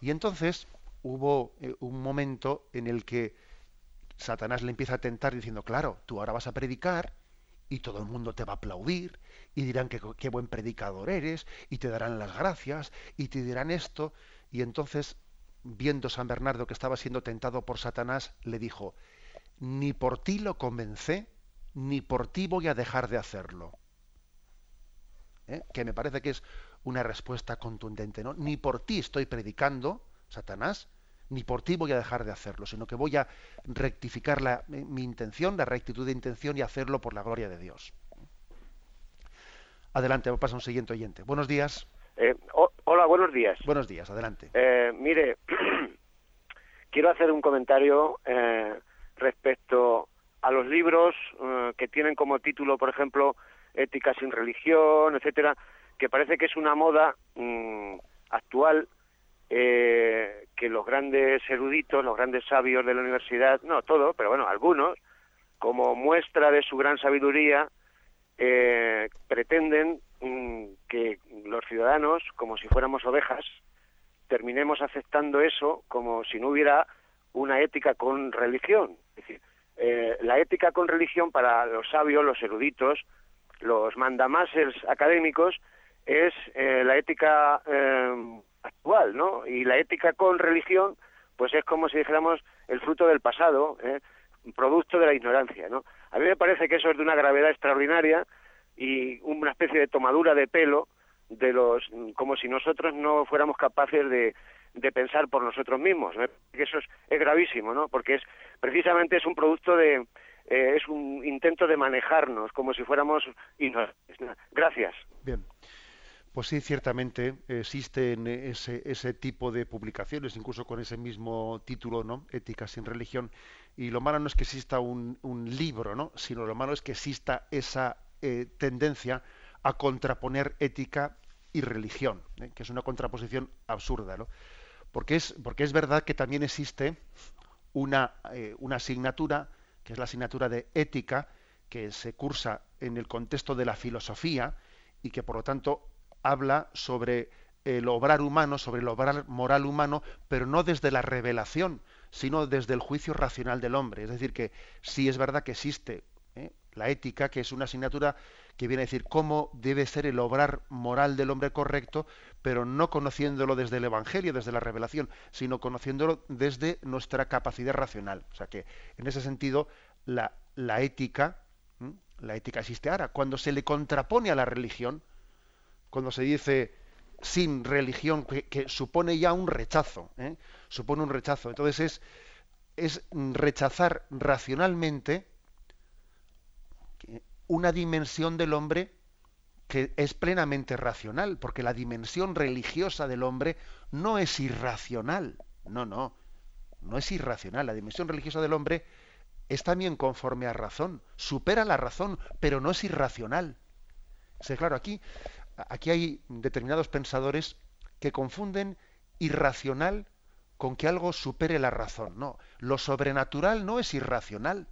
Y entonces hubo eh, un momento en el que Satanás le empieza a tentar diciendo, claro, tú ahora vas a predicar, y todo el mundo te va a aplaudir y dirán que qué buen predicador eres y te darán las gracias y te dirán esto y entonces viendo San Bernardo que estaba siendo tentado por Satanás le dijo ni por ti lo convencé ni por ti voy a dejar de hacerlo ¿Eh? que me parece que es una respuesta contundente no ni por ti estoy predicando Satanás ni por ti voy a dejar de hacerlo, sino que voy a rectificar la, mi intención, la rectitud de intención y hacerlo por la gloria de Dios. Adelante, pasa un siguiente oyente. Buenos días. Eh, hola, buenos días. Buenos días, adelante. Eh, mire, <clears throat> quiero hacer un comentario eh, respecto a los libros que tienen como título, por ejemplo, Ética sin religión, etcétera, que parece que es una moda mm, actual eh, que los grandes eruditos, los grandes sabios de la universidad, no todos, pero bueno, algunos, como muestra de su gran sabiduría, eh, pretenden que los ciudadanos, como si fuéramos ovejas, terminemos aceptando eso como si no hubiera una ética con religión. Es decir, eh, la ética con religión para los sabios, los eruditos, los mandamases académicos, es la ética actual, ¿no? Y la ética con religión, pues es como si dijéramos el fruto del pasado, ¿eh? producto de la ignorancia, ¿no? A mí me parece que eso es de una gravedad extraordinaria y una especie de tomadura de pelo de los, como si nosotros no fuéramos capaces de, de pensar por nosotros mismos. Que eso es, gravísimo, ¿no? Porque es precisamente es un producto de, eh, es un intento de manejarnos como si fuéramos. Gracias. Bien. Pues sí, ciertamente existen ese, ese tipo de publicaciones, incluso con ese mismo título, ¿no? Ética sin religión. Y lo malo no es que exista un, un libro, ¿no? Sino lo malo es que exista esa eh, tendencia a contraponer ética y religión, ¿eh? que es una contraposición absurda, ¿no? Porque es, porque es verdad que también existe una, eh, una asignatura, que es la asignatura de ética, que se cursa en el contexto de la filosofía y que por lo tanto habla sobre el obrar humano, sobre el obrar moral humano, pero no desde la revelación, sino desde el juicio racional del hombre. Es decir, que sí es verdad que existe. La ética, que es una asignatura que viene a decir cómo debe ser el obrar moral del hombre correcto, pero no conociéndolo desde el Evangelio, desde la revelación, sino conociéndolo desde nuestra capacidad racional. O sea que, en ese sentido, la, la ética, la ética existe ahora. Cuando se le contrapone a la religión, cuando se dice sin religión, que, supone ya un rechazo, ¿eh? supone un rechazo. Entonces es, es rechazar racionalmente una dimensión del hombre que es plenamente racional, porque la dimensión religiosa del hombre no es irracional, no, no, no es irracional, la dimensión religiosa del hombre es también conforme a razón, supera la razón, pero no es irracional. Sí, claro, aquí, aquí hay determinados pensadores que confunden irracional con que algo supere la razón. No, lo sobrenatural no es irracional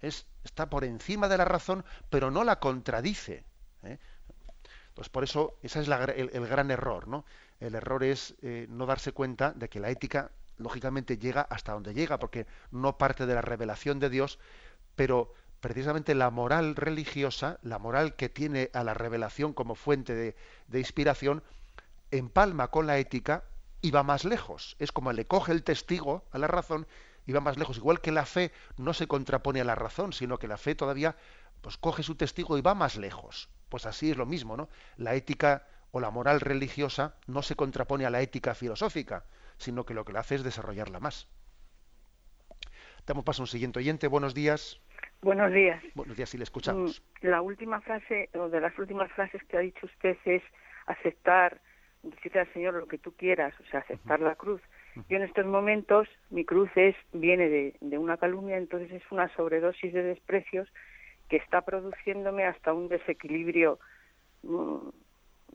está por encima de la razón, pero no la contradice. ¿eh? Pues por eso, ese es el, gran error, ¿no? El error es eh, no darse cuenta de que la ética, lógicamente, llega hasta donde llega, porque no parte de la revelación de Dios, pero precisamente la moral religiosa, la moral que tiene a la revelación como fuente de, de inspiración, empalma con la ética y va más lejos. Es como le coge el testigo a la razón y va más lejos. Igual que la fe no se contrapone a la razón, sino que la fe todavía pues coge su testigo y va más lejos. Pues así es lo mismo, ¿no? La ética o la moral religiosa no se contrapone a la ética filosófica, sino que lo que la hace es desarrollarla más. Damos paso a un siguiente oyente. Buenos días. Buenos días. Buenos días, si le escuchamos. Mm, la última frase, o de las últimas frases que ha dicho usted es aceptar, decirle al Señor lo que tú quieras, o sea, aceptar la cruz. Yo en estos momentos, mi cruz es, viene de, una calumnia, entonces es una sobredosis de desprecios que está produciéndome hasta un desequilibrio mm,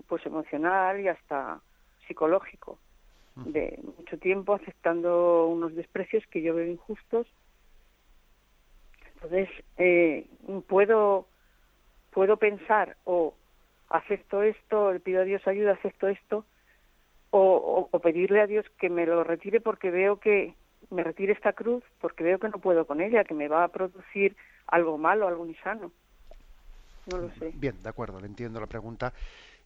pues emocional y hasta psicológico de mucho tiempo aceptando unos desprecios que yo veo injustos. Entonces eh, puedo puedo pensar o acepto esto le pido a Dios ayuda acepto esto o, pedirle a Dios que me lo retire porque veo que me retire esta cruz porque veo que no puedo con ella, que me va a producir algo malo, algo insano. No lo sé. Bien, de acuerdo, le entiendo la pregunta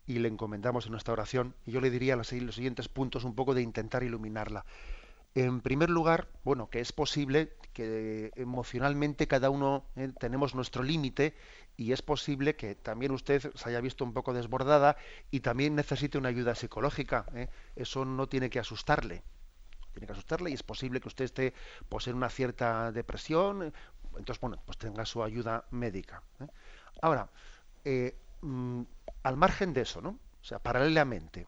y le encomendamos en nuestra oración. Y yo le diría los, los siguientes puntos un poco de intentar iluminarla. En primer lugar, bueno, que es posible que emocionalmente cada uno eh, tenemos nuestro límite y es posible que también usted se haya visto un poco desbordada y también necesite una ayuda psicológica. ¿eh? Eso no tiene que asustarle. Tiene que asustarle y es posible que usted esté pues, en una cierta depresión. Entonces, bueno, pues tenga su ayuda médica. ¿eh? Ahora, mm, al margen de eso, ¿no? O sea, paralelamente,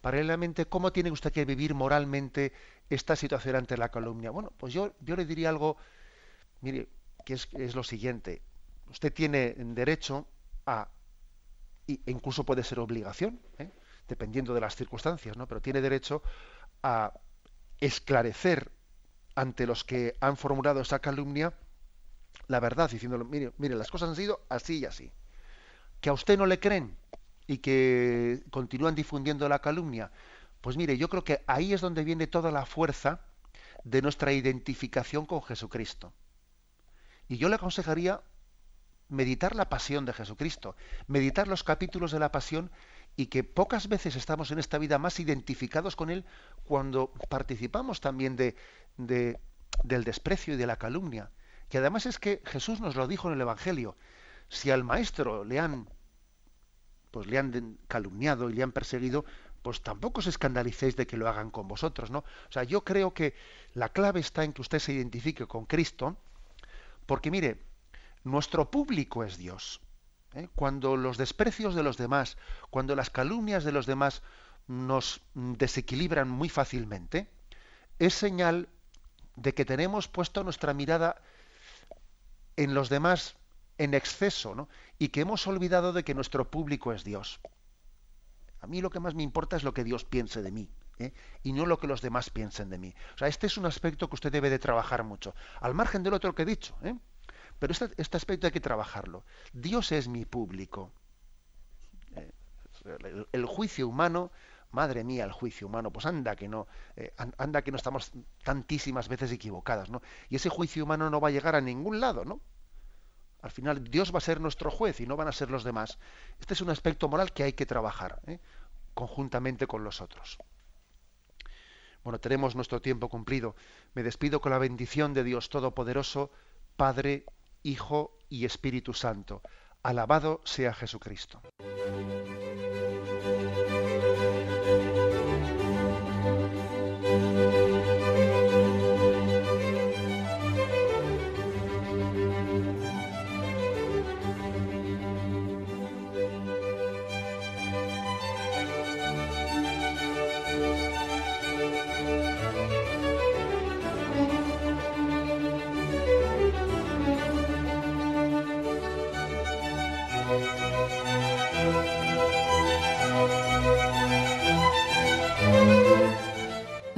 paralelamente, ¿cómo tiene usted que vivir moralmente esta situación ante la calumnia? Bueno, pues yo, yo le diría algo, mire, que es, lo siguiente. Usted tiene derecho a, e incluso puede ser obligación, ¿eh? dependiendo de las circunstancias, ¿no? pero tiene derecho a esclarecer ante los que han formulado esa calumnia la verdad, diciéndole, mire, mire, las cosas han sido así y así. Que a usted no le creen, y que continúan difundiendo la calumnia? Pues mire, yo creo que ahí es donde viene toda la fuerza de nuestra identificación con Jesucristo. Y yo le aconsejaría meditar la pasión de Jesucristo, meditar los capítulos de la pasión y que pocas veces estamos en esta vida más identificados con Él cuando participamos también de, de, del desprecio y de la calumnia. Que además es que Jesús nos lo dijo en el Evangelio. Si al Maestro le han pues le han calumniado y le han perseguido, pues tampoco os escandalicéis de que lo hagan con vosotros, ¿no? O sea, yo creo que la clave está en que usted se identifique con Cristo, porque mire, nuestro público es Dios. ¿eh? Cuando los desprecios de los demás, cuando las calumnias de los demás nos desequilibran muy fácilmente, es señal de que tenemos puesto nuestra mirada en los demás en exceso, ¿no? Y que hemos olvidado de que nuestro público es Dios. A mí lo que más me importa es lo que Dios piense de mí. ¿eh? y no lo que los demás piensen de mí. O sea, este es un aspecto que usted debe de trabajar mucho, al margen del otro que he dicho. ¿eh? Pero este, este, aspecto hay que trabajarlo. Dios es mi público. Eh, el, juicio humano, madre mía, el juicio humano, pues anda que no, anda que no estamos tantísimas veces equivocadas, ¿no? Y ese juicio humano no va a llegar a ningún lado, ¿no? Al final Dios va a ser nuestro juez y no van a ser los demás. Este es un aspecto moral que hay que trabajar conjuntamente con los otros. Bueno, tenemos nuestro tiempo cumplido. Me despido con la bendición de Dios Todopoderoso, Padre, Hijo y Espíritu Santo. Alabado sea Jesucristo.